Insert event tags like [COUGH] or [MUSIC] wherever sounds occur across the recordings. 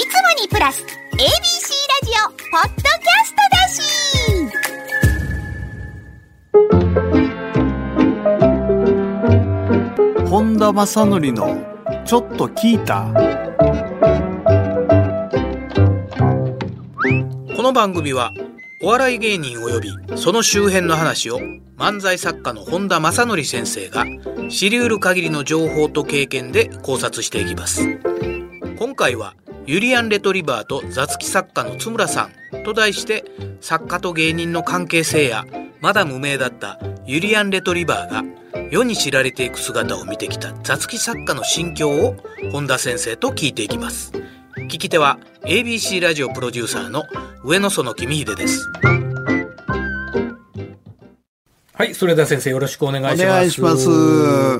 いつもにプラス ABC ラジオポッドキャストだし。本田正則のちょっと聞いた。この番組はお笑い芸人及びその周辺の話を漫才作家の本田正則先生が知り得る限りの情報と経験で考察していきます。今回はユリアン・レトリバーと雑記作家の津村さんと題して作家と芸人の関係性やまだ無名だったユリアン・レトリバーが世に知られていく姿を見てきた雑記作家の心境を本田先生と聞いていきます。聞き手は ABC ラジオプロデューサーの上野園公秀です。はいそれでは先生よろしくお願いします。お願いしま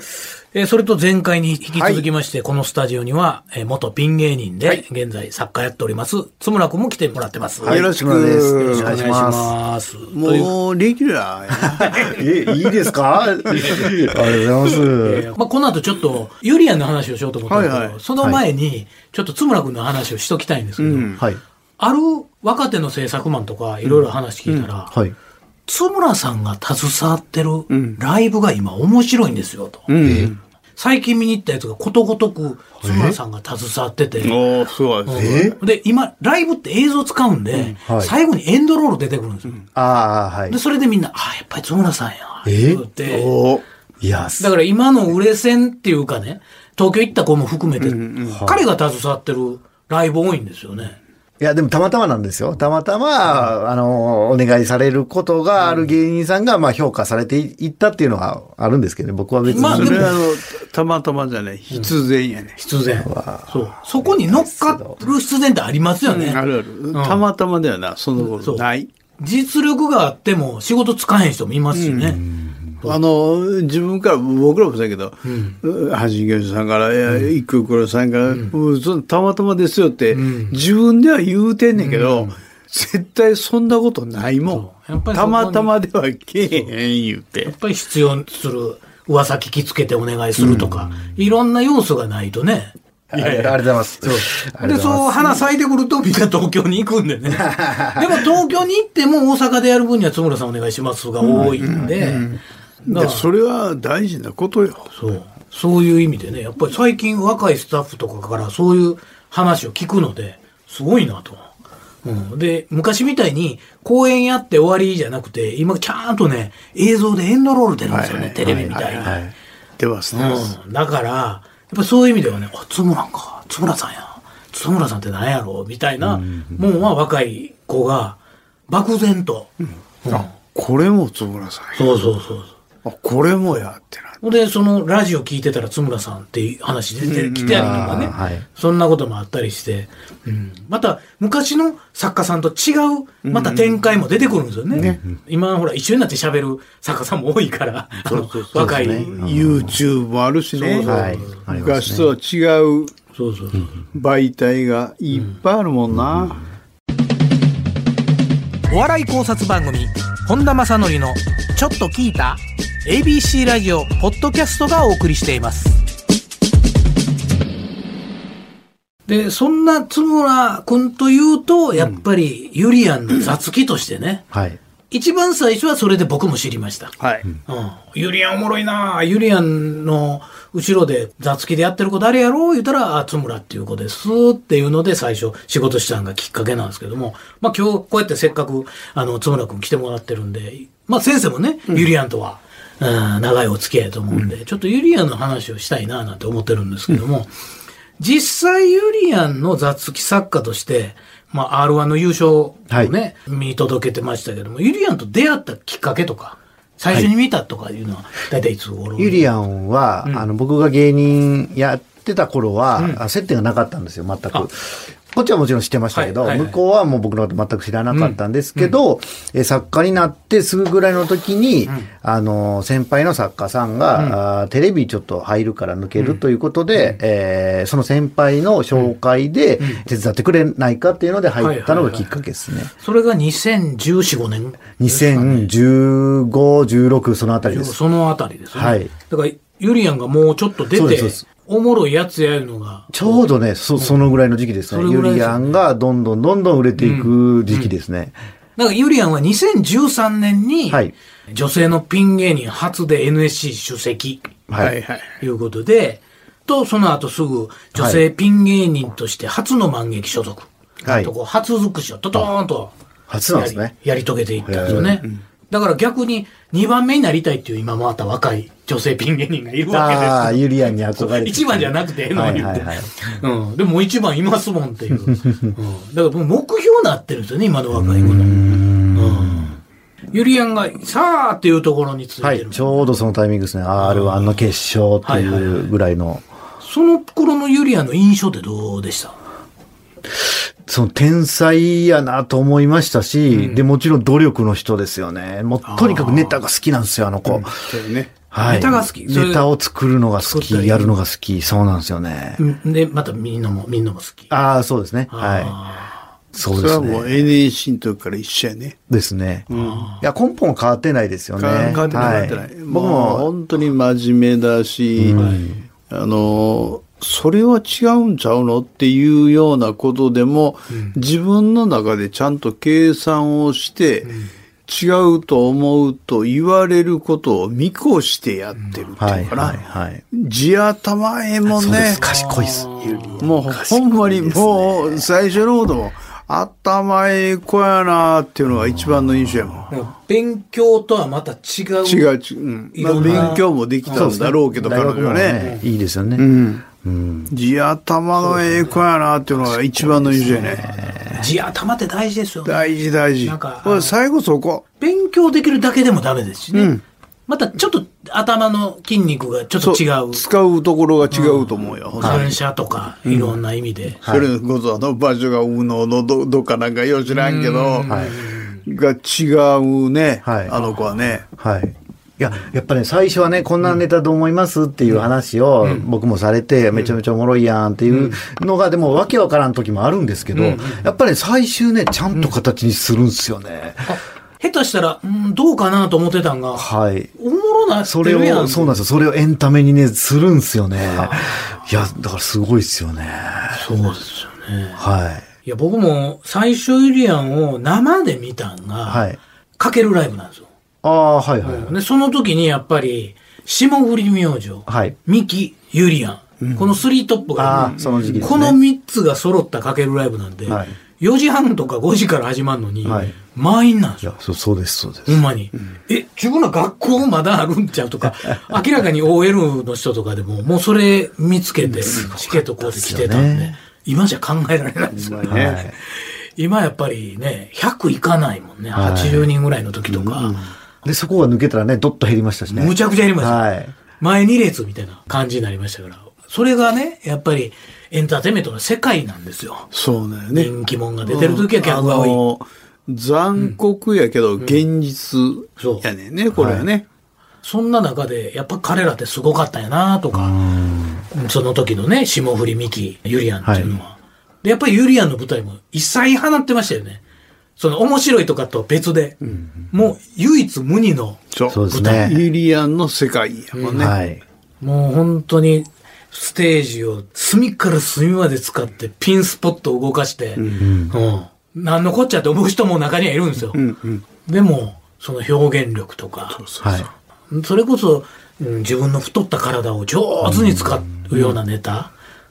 すえーそれと前回に引き続きまして、このスタジオには、えー元ピン芸人で、現在作家やっております、津村君も来てもらってます。はいよよろしくお願いしお願いします。もうレギュラー [LAUGHS] え、いいですか？[LAUGHS] ありがとうございます。えーまあ、この後ちょっと、ユリアンの話をしようと思ったんだけど、はいはいその前に、ちょっと津村君の話をしときたいんですけど、うんはい。ある若手の制作マンとか、いろいろ話聞いたら、はい。津村さんが携わってるん。ライブが今面白いんですよと。うん。最近見に行ったやつがことごとく津村さんが携わってて、おーすごい。ですうんで、今、ライブって映像使うんで、はい。最後にエンドロール出てくるんですよ。ああ、はい。で、。それでみんな、あやっぱり津村さんや。え言って。いや、だから今の売れ線っていうかね、東京行った子も含めて、彼が携わってるライブ多いんですよね。いや、でもたまたまなんですよ。たまたま、あの、お願いされることがある芸人さんが、まあ評価されていったっていうのがあるんですけどね、僕は別に。まあそれはあのたまたまじゃない。必然やね。必然。そう。そこに乗っかる必然ってありますよね。あるある。たまたまではなそのそう。頃ない。実力があっても仕事つかへん人もいますしね。あの、自分から、僕らもそうやけど、橋業者さんから、いや、一空黒さんから、もうそのたまたまですよって、自分では言うてんねんけど、絶対そんなことないもん。たまたまではけえへん言うやてっ。ぱり必要する噂聞きつけてお願いするとか、いろんな要素がないとね。ありがとうございます。ありで、がとうございます。そう花咲いてくるとみんな東京に行くんでね。[LAUGHS] でも東京に行っても大阪でやる分には津村さんお願いしますが多いんで、だからでそれは大事なことよ。そう。そういう意味でね、やっぱり最近若いスタッフとかからそういう話を聞くので、すごいなと。うん、で、昔みたいに公演やって終わりじゃなくて、今ちゃんとね、映像でエンドロール出るんですよね、テレビみたいに。ではすね。うん、だから、やっぱそういう意味ではね、あ、津村か、津村さんや、津村さんって何やろみたいなもんは若い子が漠然と。うんあ、これも津村さんや。そうそうそうそう。あ、これもやってな。で、そのラジオ聞いてたら津村さんっていう話出てきたりとかね、うんはい。そんなこともあったりして、うん、また昔の作家さんと違う、また展開も出てくるんですよね。今ほら一緒になって喋る作家さんも多いから、あの若い、ね。YouTube もあるしね。昔とは違うそうそうそう。媒体がいっぱいあるもんな。お笑い考察番組本田正則の「ちょっと聞いた?」ABC ラジオポッドキャストがお送りしていますでそんな津村君というとやっぱりユリアンの雑記としてね、はい。一番最初はそれで僕も知りました、はい。うん、ユリアンおもろいなユリアンの後ろで雑記でやってる子誰やろう言ったら、あ、津村っていう子ですっていうので最初仕事したのがきっかけなんですけども、まあ今日こうやってせっかくあの津村君来てもらってるんで、まあ先生もね、ユリアンとは、うん、長いお付き合いと思うんで、ちょっとユリアンの話をしたいななんて思ってるんですけども、実際ユリアンの雑記作家として、まあ R1 の優勝をね、見届けてましたけども、ユリアンと出会ったきっかけとか、最初に見たとかいうのは、大体いつ頃？ユリアンは、あの、僕が芸人やってた頃は、あ接点がなかったんですよ、全く。こっちはもちろん知ってましたけど、はいはいはい。向こうはもう僕のこと全く知らなかったんですけど、え作家になってすぐぐらいの時に、あの、先輩の作家さんが、テレビちょっと入るから抜けるということで、えーその先輩の紹介で手伝ってくれないかっていうので入ったのがきっかけですね。それが2014、5年。2015、16そのあたりです。そのあたりですね。はい。だから、ユリアンがもうちょっと出ておもろいやつやいうのが。ちょうどね、そ、そのぐらいの時期ですね。すよねリアンがどんどんどんどん売れていく時期ですね。だからユリアンは2013年に、はい女性のピン芸人初で NSC 主席はい。はいうことで、と、その後すぐ女性ピン芸人として初の満劇所属。はいとこう初尽くしをトトーンと初なんですねやり遂げていったんですよね。だから逆に2番目になりたいっていう今また若い女性ピン芸人がいるわけですよああ、ユリアンに憧れて。一番じゃなくてええのに言って。うん。でも一番いますもんっていう。うん。だからもう目標になってるんですよね、今の若い子の。うん。ユリアンがさあっていうところについてる。はい。ちょうどそのタイミングですね。R1 の決勝っていうぐらいの。その頃のユリアンの印象ってどうでした？その天才やなと思いましたし、で、もちろん努力の人ですよね。もうとにかくネタが好きなんですよ、あの子。そうね。はい。ネタが好きネタを作るのが好き、やるのが好き。そうなんですよね。うんで、またみんなも、みんなも好き。ああ、そうですね。はあい。そうですそれはもうね。NAC の時から一緒やね。ですね。いや、根本は変わってないですよね。変わってない、変わはってない。僕もうも、本当に真面目だし、あの、それは違うんちゃうのっていうようなことでも、自分の中でちゃんと計算をして、違うと思うと言われることを見越してやってるってはいいうかな。はいはい。地頭ええもんねそうです。。賢いっす。もうほんまにもう最初のことも頭ええ子やなっていうのが一番の印象やもん。勉強とはまた違う。違う違う。うんまあ、勉強もできたんだろうけど、彼大学も女はね。いいですよね。うん。うん。地頭のええ子やなっていうのが一番の印象やね。地頭って大事ですよね。大事大事。なんかこれ最後そこ。勉強できるだけでもダメですしね。うんまたちょっと頭の筋肉がちょっと違う。使うところが違うと思うよ。ほん反射とか、いろんな意味で。それこそあの場所が右脳のどどっかなんかよう知らんけど、が違うね、はいあの子はね。はい。いや、やっぱね、最初はね、こんなネタどう思いますっていう話を僕もされて、めちゃめちゃおもろいやんっていうのが、でもわけわからん時もあるんですけど、やっぱり最終ね、ちゃんと形にするんですよね。下手したら、うん、どうかなと思ってたんが、はい。おもろなそれ。を、そうなんですよ。それをエンタメにね、するんですよね。[LAUGHS] いや、だからすごいですよね。そうですよね。はい。いや、僕も最初ユリアンを生で見たんが、はい。かけるライブなんですよ。ああ、はいはい。で、その時にやっぱり、霜降り明星、はいミキ、ユリアン、このスリートップが、その時期ですね。この3つが揃ったかけるライブなんで、はい4時半とか5時から始まるのに、はい満員なんですよ。いや、そう、そうです、そうです。ほんまに。え、自分の学校まだあるんちゃうとか、[LAUGHS] 明らかに OL の人とかでも、もうそれ見つけて、チケットこうで来てたんで、ね今じゃ考えられないですよね。はい。今やっぱりね、100いかないもんね。はい80人ぐらいの時とか。で、そこが抜けたらね、どっと減りましたしね。むちゃくちゃやりました。はい。前2列みたいな感じになりましたから。それがね、やっぱりエンターテインメントの世界なんですよ。そうだよね。人気者が出てる時は客が多い。あの残酷やけど、現実やねんね、これはね。そんな中で、やっぱ彼らってすごかったんやなとか、その時のね、霜降りミキ、ユリアンっていうのは。で、やっぱりユリアンの舞台も一切放ってましたよね。その面白いとかとは別で、もう唯一無二の、そう。そうですね。ユリアンの世界やもんね。はい。もう本当にステージを隅から隅まで使ってピンスポットを動かして、うん。何のこっちゃって思う人も中にはいるんですよ。でも、その表現力とか、はい。それこそ、うん自分の太った体を上手に使うようなネタ、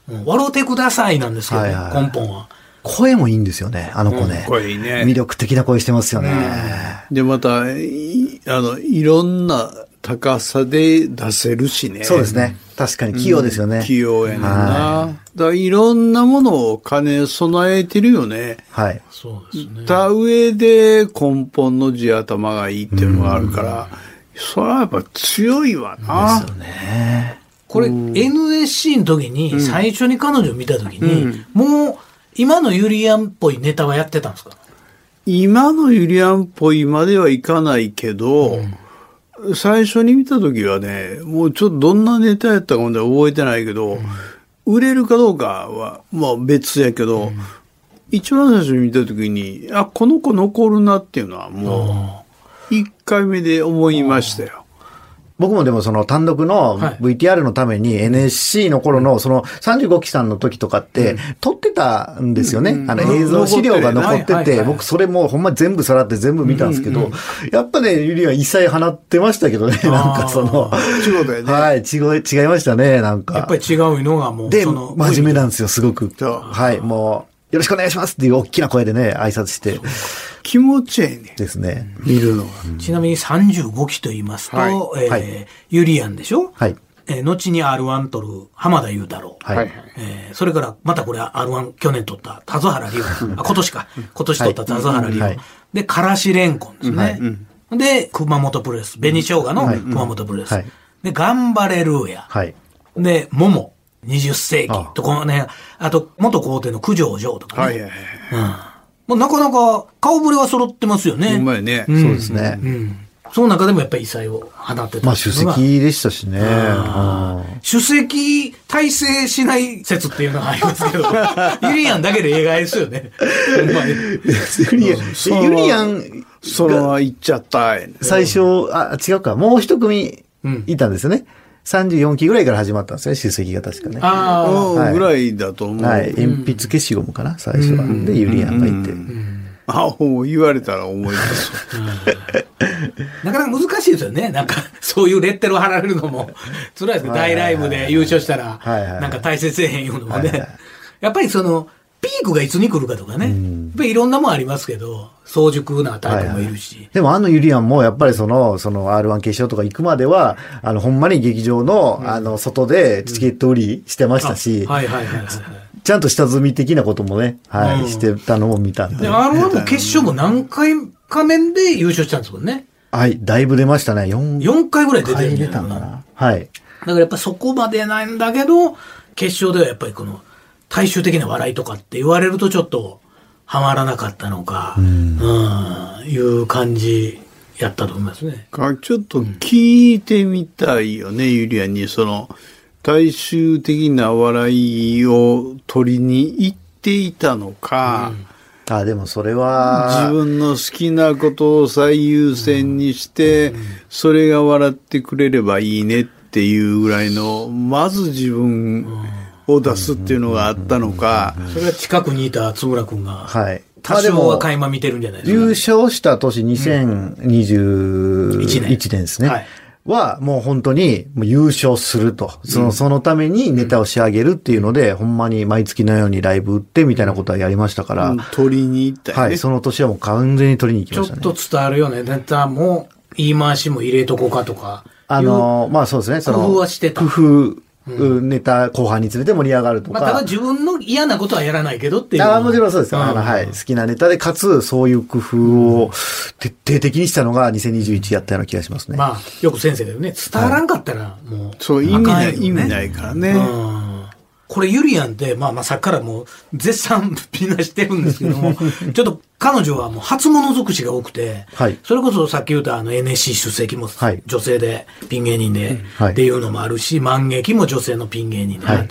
うん。笑うてくださいなんですけど、ねはいはい。根本は。声もいいんですよね、あの子ね。声いいね魅力的な声してますよね。で、また、いあの、いろんな高さで出せるしね。そうですね。確かに器用ですよね。器用やねんな。はだからいろんなものを兼ね備えてるよね。はい。そうですね。た上で根本の地頭がいいっていうのがあるから、それはやっぱ強いわな。これ、NSC の時に、最初に彼女を見た時に、もう、今のユリアンっぽいネタはやってたんですか？今のユリアンっぽいまではいかないけど、最初に見た時はね、もうちょっとどんなネタやったかまで覚えてないけど、売れるかどうかは、まあ別やけど、一番最初に見た時に、あ、この子残るなっていうのはもう、一回目で思いましたよ。僕もでもその単独のはい。VTR のために NSC の頃のその35期さんの時とかって撮ってたんですよね。あの映像資料が残ってて、僕それもうほんま全部さらって全部見たんですけど、やっぱね、ゆりは異彩放ってましたけどね、なんかその、違うだよね。はい、違い、違いましたね、なんか。やっぱり違うのがもう、で、真面目なんですよ、すごく。はい、もう、よろしくお願いしますっていう大きな声でね、挨拶して気持ちええね。ですね。見るのが。ちなみに35期と言いますと、はいえーはいユリアンでしょ？はい。えー後に R1 取る浜田雄太郎。はい。はいえーそれから、またこれ R1 去年取った田津原龍。あ、今年か。今年取った田津原龍。はいで、からしれんこんですね。で、熊本プロレス。紅生姜のはい熊本プロレス。はいで、頑張れルーヤ。はい。で、桃。20世紀あと、このね、あと、元皇帝の九条城とかね。はいはいはい。もうなかなか顔ぶれは揃ってますよね。ほんまやね。そうですね。うん。その中でもやっぱり異彩を放ってた。まあ、主席でしたしね。うん主席体制しない説っていうのがありますけど、[LAUGHS] ユリアンだけで映画ですよね。ほんまにユリアン、そのユリアン、そのまま行っちゃった。最初、あ、違うか、もう一組うんいたんですよね。34期ぐらいから始まったんですね、出席が確かね。ああ、うん、ぐらいだと思う。はい。鉛筆消しゴムかな、最初は。で、ユリアンがいて。あ、もう言われたら思い出す。なかなか難しいですよね。なん。か、そういうレッテルを貼られるのも、辛いですね。大ライブで優勝したら、はいはいはいなん。か大切せえへん。いうのもはいはいね。やっぱりその、ピークがいつに来るかとかね。やっぱりいろんなもんありますけど、早熟なタイプもいるし。でもあのユリアンもやっぱりその、その R1 決勝とか行くまでは、あの、ほんまに劇場の、あの、外でチケット売りしてましたし、はいはいはいはい。ちゃんと下積み的なこともね、はい、うんしてたのも見たんで。で、は R1 も決勝も何回か面で優勝したんですもんね。い、だいぶ出ましたね。4 4回ぐらい出て回る出たんかな。はい。だからやっぱそこまでないんだけど、決勝ではやっぱりこの大衆的な笑いとかって言われるとちょっとハマらなかったのか、うん、いう感じやったと思いますね。かちょっと聞いてみたいよね、ユリアンに。その、大衆的な笑いを取りに行っていたのか、あ、でもそれは、自分の好きなことを最優先にして、それが笑ってくれればいいねっていうぐらいの、まず自分を出すっていうのがあったのか、それは近くにいた津村君が、はい。多少は垣間見てるんじゃないですか、優勝した年2021一年年。ですね。はい。は、もう本当にもう優勝すると。その、そのためにネタを仕上げるっていうので、ほんまに毎月のようにライブ売ってみたいなことはやりましたから、取りに行った。はい、その年はもう完全に取りに行きましたね。ちょっと伝わるようなネタも言い回しも入れとこうかとか。あのーまあそうですね、その、工夫はしてた。工夫、ネタ後半につれて盛り上がるとまあ、ただか。自分の嫌なことはやらないけどっていう。ああ、もちろんそうですよ。あの、んはい。好きなネタで、かつ、そういう工夫を徹底的にしたのが2021やったような気がしますね。まあ、よく先生が言うね、伝わらんかったら、もう、そう、意味ない、ね意味ないからね。うんこれユリアンって、まあまあさっきからもう絶賛みんなしてるんですけども、[LAUGHS] ちょっと彼女はもう初物尽くしが多くて、はい。それこそさっき言ったあの NSC 出席もはい。女性でピン芸人で、はい。っていうのもあるし、万劇も女性のピン芸人である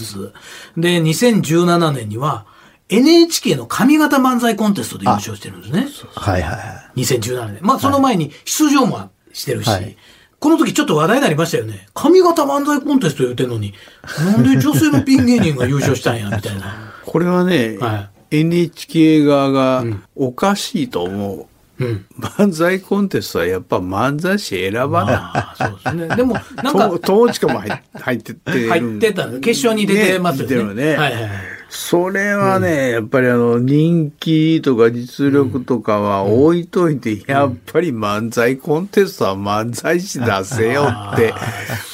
で、2017年には NHK の上方漫才コンテストで優勝してるんですね。はいはいはい。2017年。まあ、その前に出場もしてるし、はいこの時ちょっと話題になりましたよね。上方漫才コンテスト言うてんのに、なんで女性のピン芸人が優勝したんや、みたいな。これはね、は NHK 側がおかしいと思う。うん。漫才コンテストはやっぱ漫才師選ばない。ああ、そうですね。でも、なんかと、友近も入っ入ってってる入ってた、決勝に出てますよね。ねはいはい。それはね、やっぱりあの、人気とか実力とかは置いといて、やっぱり漫才コンテストは漫才師出せよって、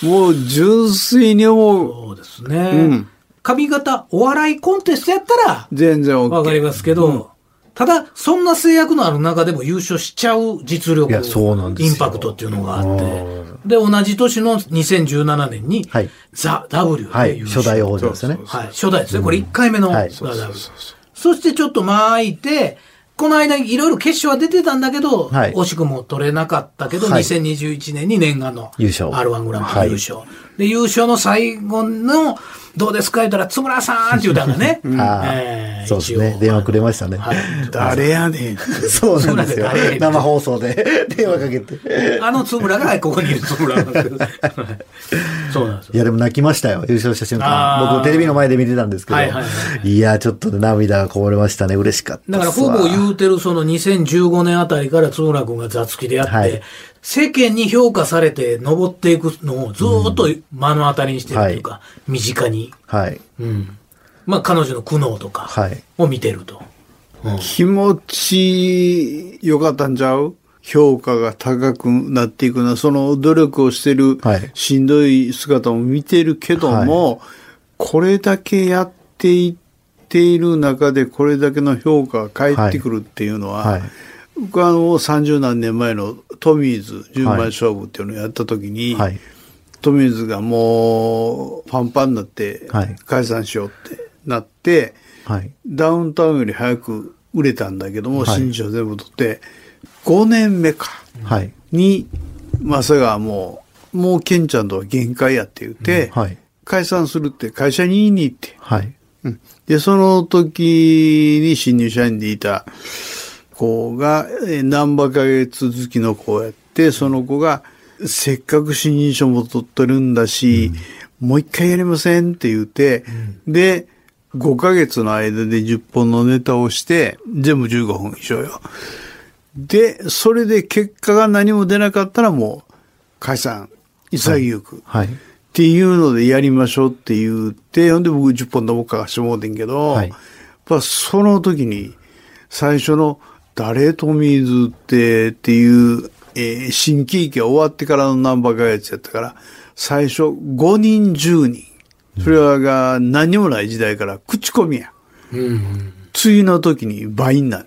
もう純粋に思う。そうですね。うん上方お笑いコンテストやったら、全然 OK。わかりますけど、ただ、そんな制約のある中でも優勝しちゃう実力、いやそうなんですよ。インパクトっていうのがあって、で、同じ年の2017年に、はい。ザ・ W はい。で優勝。初代王者ですよね。はい、初代ですね。これ1回目のザ・はい W。そしてちょっと間空いて、この間いろいろ決勝は出てたんだけど、はい。惜しくも取れなかったけど、はい。2021年に念願の優勝。R1 グランプリ優勝。で、優勝の最後の、どうですか？言ったら、津村さんって言うたんだね。[LAUGHS] そうですね電話くれましたねはい誰やねん。[LAUGHS] そうなんですよ。生放送で [LAUGHS] 電話かけて。あの津村がここにいる津村なんですけど。はいそうなんですよ。いや、でも泣きましたよ。優勝した瞬間。僕、テレビの前で見てたんですけど。はいはいはいいや、ちょっと涙がこぼれましたね。嬉しかっただからほぼ言うてるその2015年あたりから津村君が雑記でやって、はい世間に評価されて登っていくのをずーっと目の当たりにしてるというか、身近に。はい。うん。まあ彼女の苦悩とかはい。を見てると。うん気持ち良かったんちゃう？評価が高くなっていくのは、その努力をしてるはいしんどい姿も見てるけども、これだけやっていっている中でこれだけの評価が返ってくるっていうのは、はい。僕はあの30何年前のトミーズ10万勝負っていうのをやった時に、はい。トミーズがもうパンパンになってはい解散しようってなって、はい。ダウンタウンより早く売れたんだけども、はい新人賞全部取って、5年目か、はい。に、まさがもう、もうケンちゃんとは限界やって言って、はい。解散するって会社に言いに行って、はい。うんで、その時に新入社員でいた子が、えー何ばか月続きの子をやって、その子が、せっかく新人賞も取ってるんだし、もう一回やりませんって言って、で、5ヶ月の間で10本のネタをして、全部15分以上よ。で、それで結果が何も出なかったらもう解散、潔く。はい。っていうのでやりましょうって言って、ほんで僕10本でも書かしてもうてんけど、はいやっぱその時に最初の誰トミーズってっていう、えー新喜劇が終わってからのナンバーがやつやったから、最初5人10人。それはが何にもない時代から口コミや。うん。次の時に倍になんね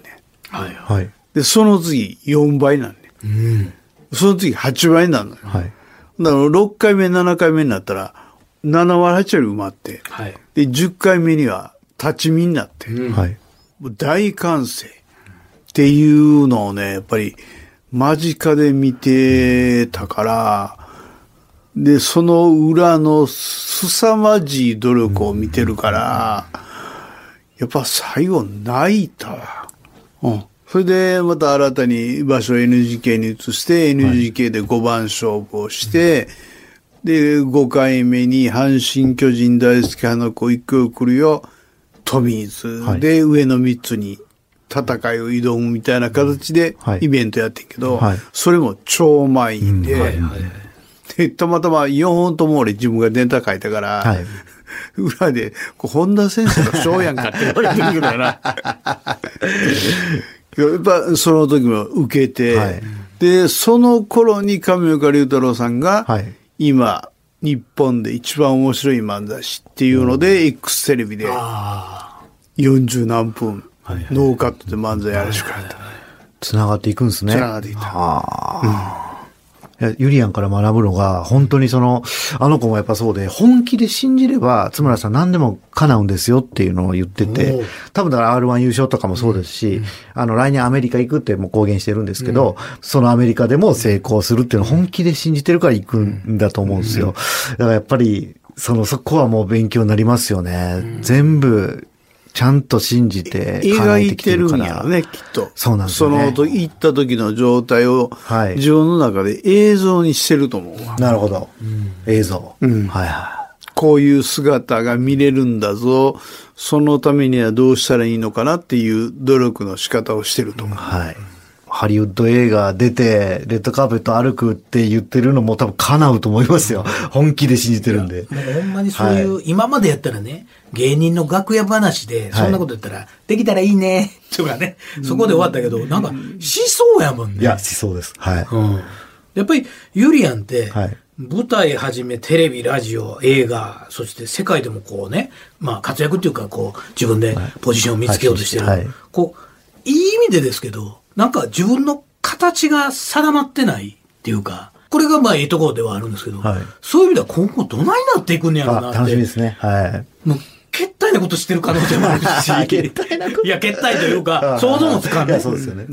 ん。はいははい。で、その次4倍なんね。うん。その次8倍になるのよ。はい。だから6回目、7回目になったら、7割8割埋まって、はい。で、10回目には立ち見になって、うんはい。もう大歓声っていうのをね、やっぱり間近で見てたから、で、その裏の凄まじい努力を見てるから、やっぱ最後泣いたわ。うん。それで、また新たに場所を NGK に移して、NGK で5番勝負をして、で、5回目に阪神巨人大好き派の子一挙来るよ、トミーズで上の3つに戦いを挑むみたいな形ではい。イベントやってんけど、はい。それも超満員で、はい。はい。はい。でたまたま4本とも俺自分がデータ書いたから、はい。[LAUGHS] 裏で、本田先生のショーやんかって言われてるけどな。[LAUGHS] やっぱその時も受けて、はい。で、その頃に上岡龍太郎さんが、はい。今、日本で一番面白い漫才師っていうので、X テレビであ40何分、ノーカットで漫才やるしかやった。つながっていくんですね。つながっていったああ。いやユリアンから学ぶのが、本当にその、あの子もやっぱそうで、本気で信じれば、津村さん何でも叶うんですよっていうのを言っておてう、多分だから R1 優勝とかもそうですし、あの、来年アメリカ行くってもう公言してるんですけど、そのアメリカでも成功するっていうのを本気で信じてるから行くんだと思うんですよ。だからやっぱり、その、そこはもう勉強になりますよね。全部、ちゃんと信じて叶描いえてるるから。んやろね、きっと。そうなんですよねその時、行った時の状態を、はい自分の中で映像にしてると思うわ。なるほど。映像。うんはいはこういう姿が見れるんだぞ。そのためにはどうしたらいいのかなっていう努力の仕方をしてると思い。はい。ハリウッド映画出て、レッドカーペット歩くって言ってるのも多分叶うと思いますよ。[LAUGHS] 本気で信じてるんで。ほんまにそういう、今までやったらね、芸人の楽屋話で、そんなこと言ったら、できたらいいね、とかね、そこで終わったけど、なんか、しそうやもんね。いや、しそうです。はい。うん。やっぱり、ユリアンって、はい舞台はじめテレビ、ラジオ、映画、そして世界でもこうね、まあ活躍っていうかこう自分でポジションを見つけようとしてる。はいこう、いい意味でですけど、なんか自分の形が定まってないっていうか、これがまあいいところではあるんですけど、はいそういう意味では今後どないなっていくんやろうなあ、って。楽しみですね。はい。なことしてる可能性もあるし。けったいや、決体というか、想像もつかんいや、ない。そうですよね。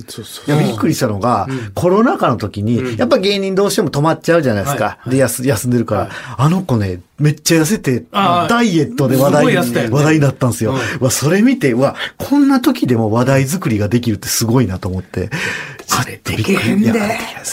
いや、びっくりしたのが、コロナ禍の時に、やっぱ芸人どうしても止まっちゃうじゃないですか。で、休休んでるから、あの子ね、めっちゃ痩せて、ダイエットで話題に、話題になったんですよ。わ、それ見て、うわ、こんな時でも話題作りができるってすごいなと思って。あれできへんで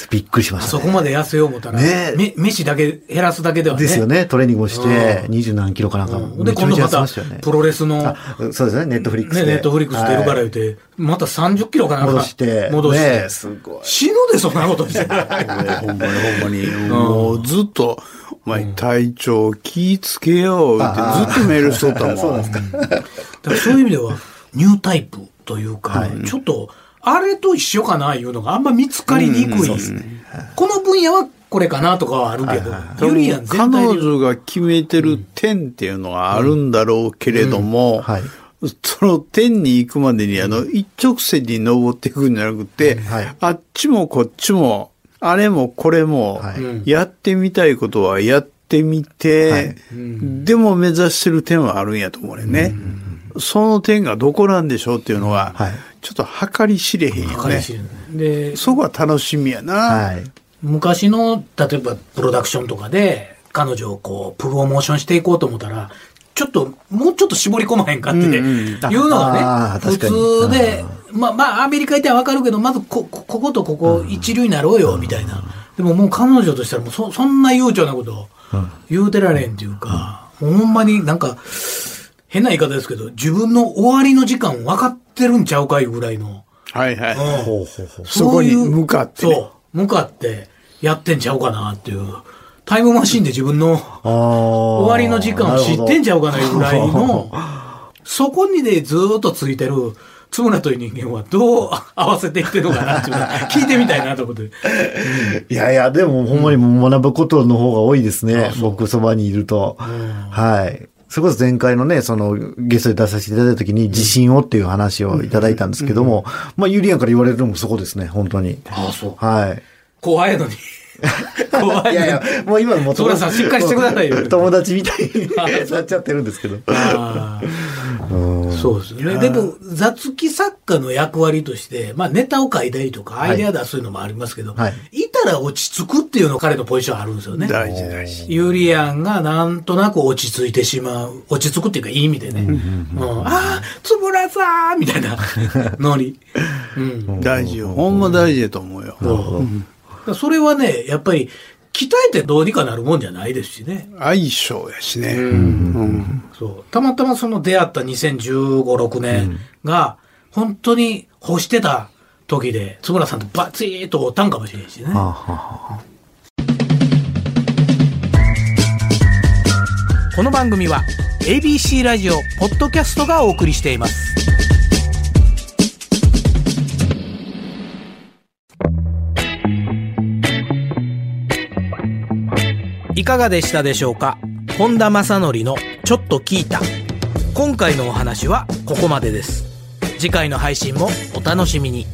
びっくりしまあしたね。そこまで痩せよう思ったら、ねめ飯だけ減らすだけではね。ですよね。トレーニングをして、二十何キロかなんか、うんで、今度またましたよね、。プロレスの、あそうですね、ネットフリックスね、で。ネットフリックス出るからはい言うて、また30キロかなんか戻して。戻して。ねすごい。死ぬで、そんなことして。ほんまにほんまに、もうずっと、お前体調気ぃつけようってずっとメールしとったもん。[LAUGHS] そうなんですか。だからそういう意味では、ニュータイプというか、ちょっと、あれと一緒かないうのがあんま見つかりにくい。この分野はこれかなとかはあるけど、ユリアン全彼。女が決めてる点っていうのはあるんだろうけれども、はい。その点に行くまでに、あの、一直線に登っていくんじゃなくて、はい。あっちもこっちも、あれもこれもはい、やってみたいことはやってみて、はい。でも目指してる点はあるんやと思うね。ん。ね。その点がどこなんでしょうっていうのは、はいちょっと計り知れへんよね。で、そこは楽しみやな。はい。昔の、例えばプロダクションとかで、彼女をこう、プロモーションしていこうと思ったら、ちょっと、もうちょっと絞り込まへんかって、うんうんいうのがね、普あー確かに通で、まあまあ、アメリカ行ってはわかるけど、まずこ、ここことここ一流になろうよ、みたいな。でももう彼女としたらもうそ、そんな悠長なことを言うてられんっていうか、ほんまになんか、変な言い方ですけど、自分の終わりの時間分かってるんちゃうかいうぐらいの。はいはい。うんほうほうほう。そこに向かってねそう、向かってやってんちゃうかなっていう。タイムマシンで自分の終わりの時間を知ってんちゃうかないうぐらいの、そこにでずーっとついてる、津村という人間はどう [LAUGHS] 合わせていってるのかなっていうのを聞いてみたいなと思って。いやいや、でもほんまに学ぶことの方が多いですね。僕そばにいると。はい。それこそ前回のね、そのゲストで出させていただいた時に自信をっていう話をいただいたんですけども、まあユリアンから言われるのもそこですね、本当に。ああ、そう。はい。怖いのに。[LAUGHS] 怖い。いやいや、もう今もうそらさんしっかりしてくださいよ友達みたいになっちゃってるんですけど。[LAUGHS] そうですよね。でも、雑記作家の役割として、まあネタを書いたりとか、アイデア出すのもありますけど、はいい、たら落ち着くっていうのが彼のポジションあるんですよね。大事大事。ユリアンがなんとなく落ち着いてしまう。落ち着くっていうかいい意味でね。うん、ああ、つぶらさんみたいな [LAUGHS] ノリ。うん。大事よ。ほんま大事やと思うよ。だからそれはね、やっぱり、鍛えてどうにかなるもんじゃないですしね。相性やしね。うんそう。たまたまその出会った2015、6年が、本当に欲してた時で、津村さんとバチーっと会ったんかもしれんしね。はあはあはあ。この番組は ABC ラジオポッドキャストがお送りしています。いかがでしたでしょうか？本田正則のちょっと聞いた。今回のお話はここまでです。次回の配信もお楽しみに